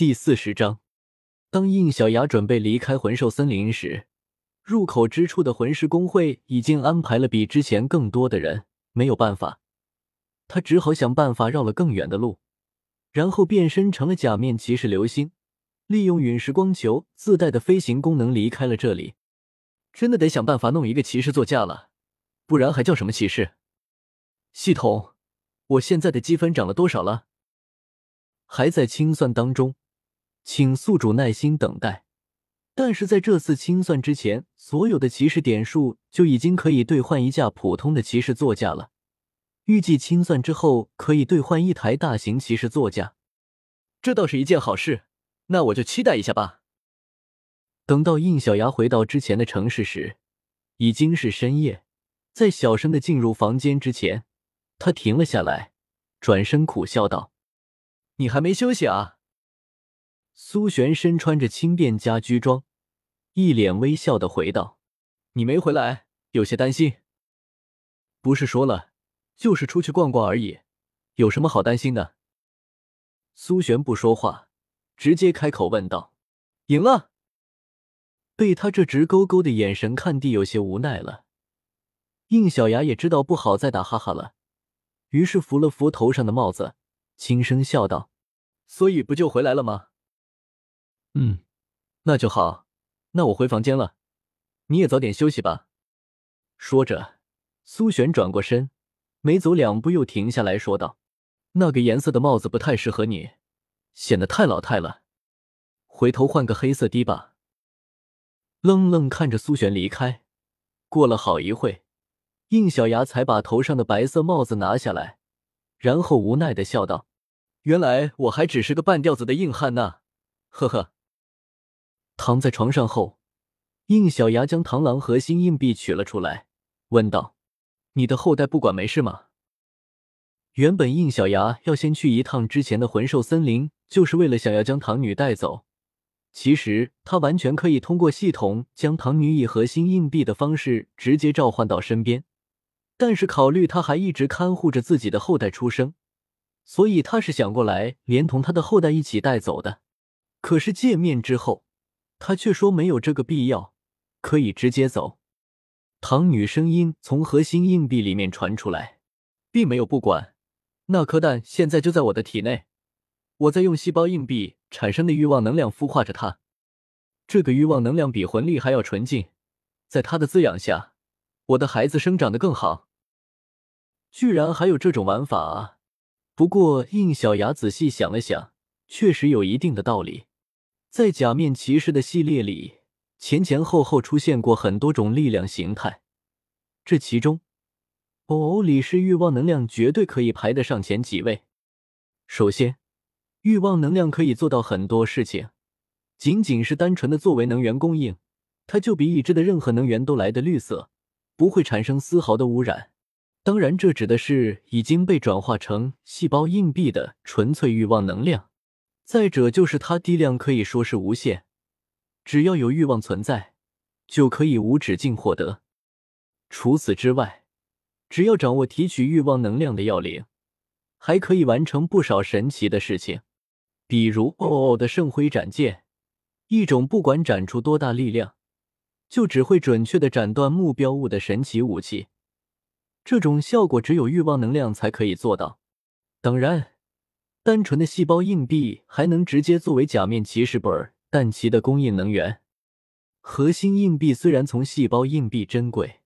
第四十章，当应小牙准备离开魂兽森林时，入口之处的魂师工会已经安排了比之前更多的人。没有办法，他只好想办法绕了更远的路，然后变身成了假面骑士流星，利用陨石光球自带的飞行功能离开了这里。真的得想办法弄一个骑士座驾了，不然还叫什么骑士？系统，我现在的积分涨了多少了？还在清算当中，请宿主耐心等待。但是在这次清算之前，所有的骑士点数就已经可以兑换一架普通的骑士座驾了。预计清算之后可以兑换一台大型骑士座驾，这倒是一件好事。那我就期待一下吧。等到应小牙回到之前的城市时，已经是深夜。在小声的进入房间之前，他停了下来，转身苦笑道：“你还没休息啊？”苏璇身穿着轻便家居装，一脸微笑的回道：“你没回来，有些担心。不是说了，就是出去逛逛而已，有什么好担心的？”苏璇不说话，直接开口问道：“赢了？”被他这直勾勾的眼神看地，有些无奈了。应小牙也知道不好再打哈哈了，于是扶了扶头上的帽子，轻声笑道：“所以不就回来了吗？”“嗯，那就好。那我回房间了，你也早点休息吧。”说着，苏璇转过身，没走两步又停下来说道：“那个颜色的帽子不太适合你，显得太老态了。回头换个黑色的吧。”愣愣看着苏璇离开，过了好一会，应小牙才把头上的白色帽子拿下来，然后无奈的笑道：“原来我还只是个半吊子的硬汉呢，呵呵。”躺在床上后，应小牙将螳螂核心硬币取了出来，问道：“你的后代不管没事吗？”原本应小牙要先去一趟之前的魂兽森林，就是为了想要将唐女带走。其实他完全可以通过系统将唐女以核心硬币的方式直接召唤到身边，但是考虑他还一直看护着自己的后代出生，所以他是想过来连同他的后代一起带走的。可是见面之后，他却说没有这个必要，可以直接走。唐女声音从核心硬币里面传出来，并没有不管，那颗蛋现在就在我的体内。我在用细胞硬币产生的欲望能量孵化着它，这个欲望能量比魂力还要纯净，在它的滋养下，我的孩子生长得更好。居然还有这种玩法啊！不过应小牙仔细想了想，确实有一定的道理。在假面骑士的系列里，前前后后出现过很多种力量形态，这其中，偶偶，里是欲望能量绝对可以排得上前几位。首先。欲望能量可以做到很多事情，仅仅是单纯的作为能源供应，它就比已知的任何能源都来的绿色，不会产生丝毫的污染。当然，这指的是已经被转化成细胞硬币的纯粹欲望能量。再者，就是它滴量可以说是无限，只要有欲望存在，就可以无止境获得。除此之外，只要掌握提取欲望能量的要领，还可以完成不少神奇的事情。比如哦哦的圣辉斩剑，一种不管斩出多大力量，就只会准确的斩断目标物的神奇武器。这种效果只有欲望能量才可以做到。当然，单纯的细胞硬币还能直接作为假面骑士本但其的供应能源。核心硬币虽然从细胞硬币珍贵，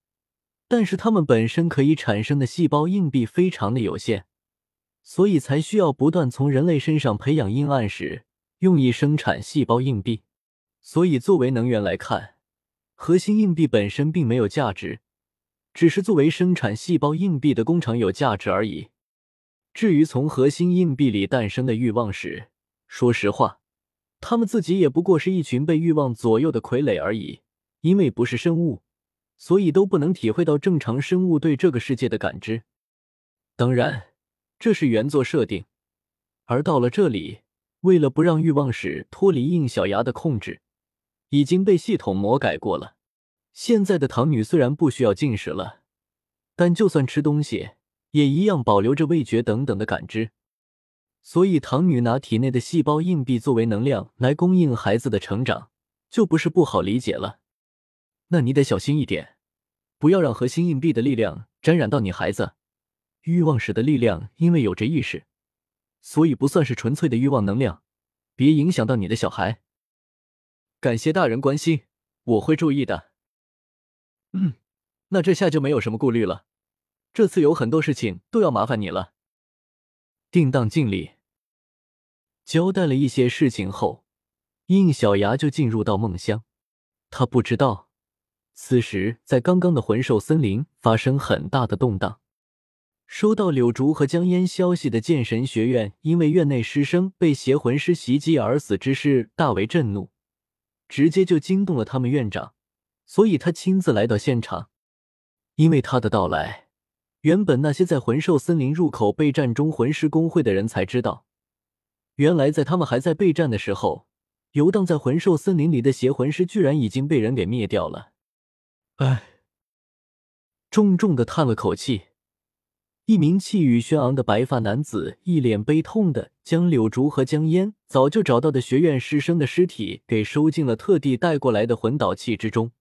但是它们本身可以产生的细胞硬币非常的有限。所以才需要不断从人类身上培养阴暗石，用以生产细胞硬币。所以作为能源来看，核心硬币本身并没有价值，只是作为生产细胞硬币的工厂有价值而已。至于从核心硬币里诞生的欲望史，说实话，他们自己也不过是一群被欲望左右的傀儡而已。因为不是生物，所以都不能体会到正常生物对这个世界的感知。当然。这是原作设定，而到了这里，为了不让欲望史脱离应小牙的控制，已经被系统魔改过了。现在的唐女虽然不需要进食了，但就算吃东西，也一样保留着味觉等等的感知。所以唐女拿体内的细胞硬币作为能量来供应孩子的成长，就不是不好理解了。那你得小心一点，不要让核心硬币的力量沾染到你孩子。欲望使的力量，因为有着意识，所以不算是纯粹的欲望能量，别影响到你的小孩。感谢大人关心，我会注意的。嗯，那这下就没有什么顾虑了。这次有很多事情都要麻烦你了。定当尽力。交代了一些事情后，应小牙就进入到梦乡。他不知道，此时在刚刚的魂兽森林发生很大的动荡。收到柳竹和江烟消息的剑神学院，因为院内师生被邪魂师袭击而死之事，大为震怒，直接就惊动了他们院长，所以他亲自来到现场。因为他的到来，原本那些在魂兽森林入口备战中魂师公会的人才知道，原来在他们还在备战的时候，游荡在魂兽森林里的邪魂师居然已经被人给灭掉了。唉，重重的叹了口气。一名气宇轩昂的白发男子一脸悲痛的将柳竹和江烟早就找到的学院师生的尸体给收进了特地带过来的魂导器之中，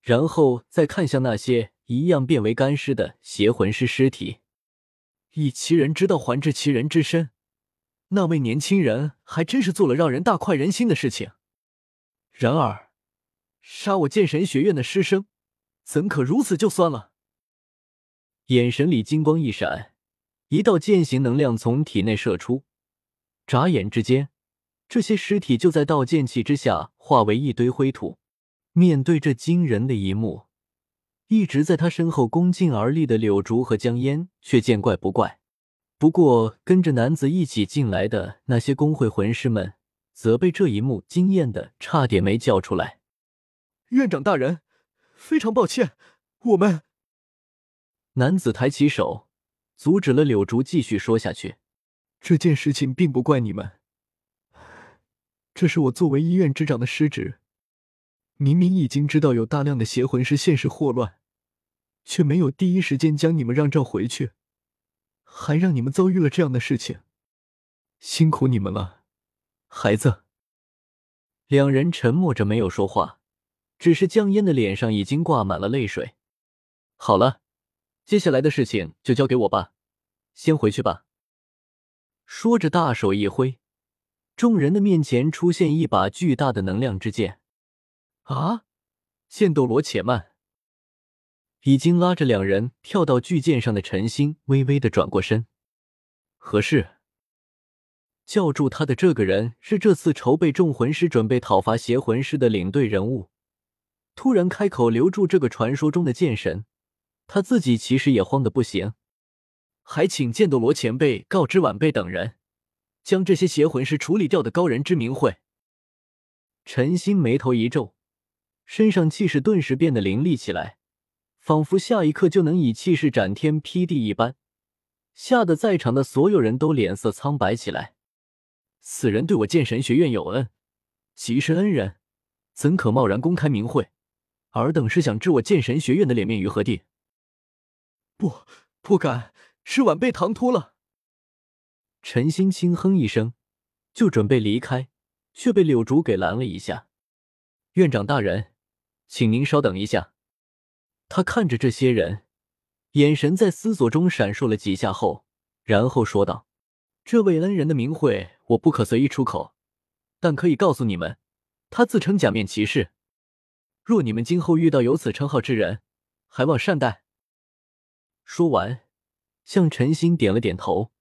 然后再看向那些一样变为干尸的邪魂师尸体，以其人之道还治其人之身。那位年轻人还真是做了让人大快人心的事情。然而，杀我剑神学院的师生，怎可如此就算了？眼神里金光一闪，一道剑形能量从体内射出，眨眼之间，这些尸体就在道剑气之下化为一堆灰土。面对这惊人的一幕，一直在他身后恭敬而立的柳竹和江烟却见怪不怪。不过，跟着男子一起进来的那些工会魂师们，则被这一幕惊艳的差点没叫出来。院长大人，非常抱歉，我们。男子抬起手，阻止了柳竹继续说下去。这件事情并不怪你们，这是我作为医院之长的失职。明明已经知道有大量的邪魂师现世祸乱，却没有第一时间将你们让召回去，还让你们遭遇了这样的事情，辛苦你们了，孩子。两人沉默着没有说话，只是江烟的脸上已经挂满了泪水。好了。接下来的事情就交给我吧，先回去吧。说着，大手一挥，众人的面前出现一把巨大的能量之剑。啊！剑斗罗，且慢！已经拉着两人跳到巨剑上的陈星微微的转过身。何事？叫住他的这个人是这次筹备众魂师准备讨伐邪魂师的领队人物，突然开口留住这个传说中的剑神。他自己其实也慌得不行，还请剑斗罗前辈告知晚辈等人，将这些邪魂师处理掉的高人之名讳。陈心眉头一皱，身上气势顿时变得凌厉起来，仿佛下一刻就能以气势斩天劈地一般，吓得在场的所有人都脸色苍白起来。此人对我剑神学院有恩，即是恩人，怎可贸然公开名讳？尔等是想置我剑神学院的脸面于何地？不，不敢，是晚辈唐突了。陈心轻哼一声，就准备离开，却被柳竹给拦了一下。院长大人，请您稍等一下。他看着这些人，眼神在思索中闪烁了几下后，然后说道：“这位恩人的名讳我不可随意出口，但可以告诉你们，他自称假面骑士。若你们今后遇到有此称号之人，还望善待。”说完，向陈星点了点头，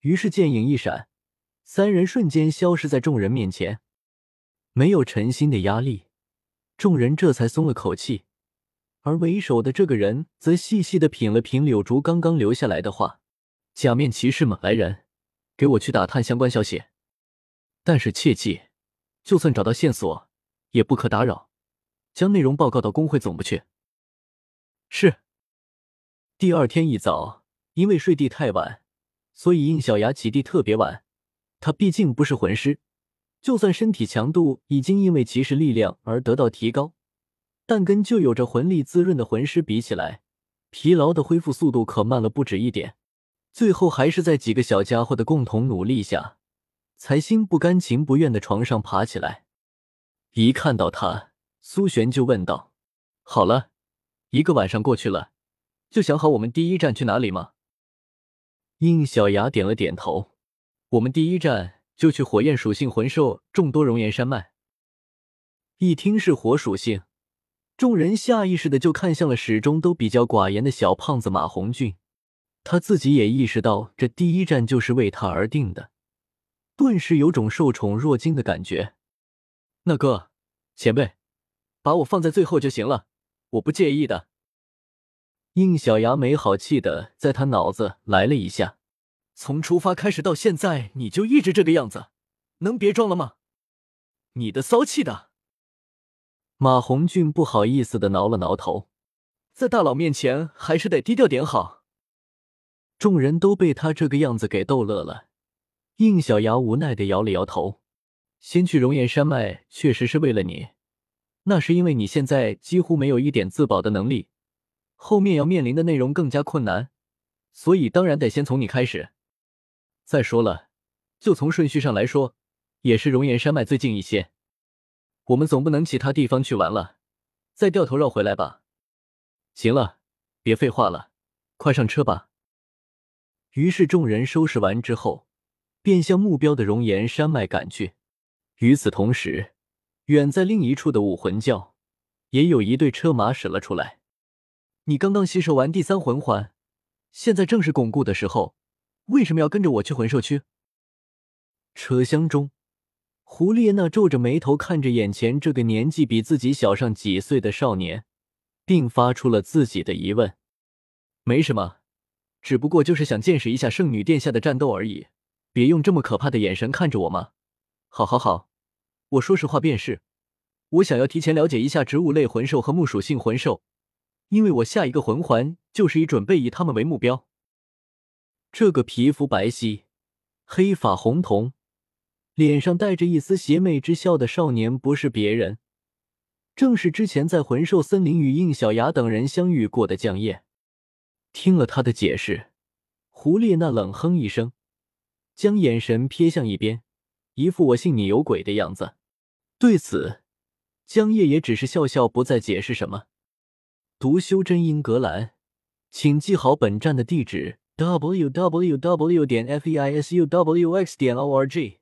于是剑影一闪，三人瞬间消失在众人面前。没有陈星的压力，众人这才松了口气。而为首的这个人则细细的品了品柳竹刚刚留下来的话：“假面骑士们来人，给我去打探相关消息，但是切记，就算找到线索，也不可打扰，将内容报告到工会总部去。”是。第二天一早，因为睡地太晚，所以应小牙起地特别晚。他毕竟不是魂师，就算身体强度已经因为骑士力量而得到提高，但跟就有着魂力滋润的魂师比起来，疲劳的恢复速度可慢了不止一点。最后还是在几个小家伙的共同努力下，才心不甘情不愿的床上爬起来。一看到他，苏璇就问道：“好了，一个晚上过去了，就想好我们第一站去哪里吗？”应小牙点了点头：“我们第一站就去火焰属性魂兽众多熔岩山脉。”一听是火属性，众人下意识的就看向了始终都比较寡言的小胖子马红俊。他自己也意识到这第一站就是为他而定的，顿时有种受宠若惊的感觉。那哥，前辈，把我放在最后就行了，我不介意的。应小牙没好气的在他脑子来了一下，从出发开始到现在，你就一直这个样子，能别装了吗？你的骚气的。马红俊不好意思的挠了挠头，在大佬面前还是得低调点好。众人都被他这个样子给逗乐了，应小牙无奈的摇了摇头。先去熔岩山脉，确实是为了你，那是因为你现在几乎没有一点自保的能力，后面要面临的内容更加困难，所以当然得先从你开始。再说了，就从顺序上来说，也是熔岩山脉最近一些，我们总不能其他地方去玩了，再掉头绕回来吧？行了，别废话了，快上车吧。于是众人收拾完之后，便向目标的熔岩山脉赶去。与此同时，远在另一处的武魂教也有一队车马驶了出来。你刚刚吸收完第三魂环，现在正是巩固的时候，为什么要跟着我去魂兽区？车厢中，胡列娜皱着眉头看着眼前这个年纪比自己小上几岁的少年，并发出了自己的疑问：“没什么，只不过就是想见识一下圣女殿下的战斗而已。别用这么可怕的眼神看着我吗？好好好。”我说实话便是，我想要提前了解一下植物类魂兽和木属性魂兽，因为我下一个魂环就是以准备以他们为目标。这个皮肤白皙、黑发红瞳、脸上带着一丝邪魅之笑的少年，不是别人，正是之前在魂兽森林与应小牙等人相遇过的江夜。听了他的解释，胡列娜冷哼一声，将眼神瞥向一边，一副我信你有鬼的样子。对此，江夜也只是笑笑，不再解释什么。读修真英格兰，请记好本站的地址：w w w. 点 f e i s u w x. 点 o r g。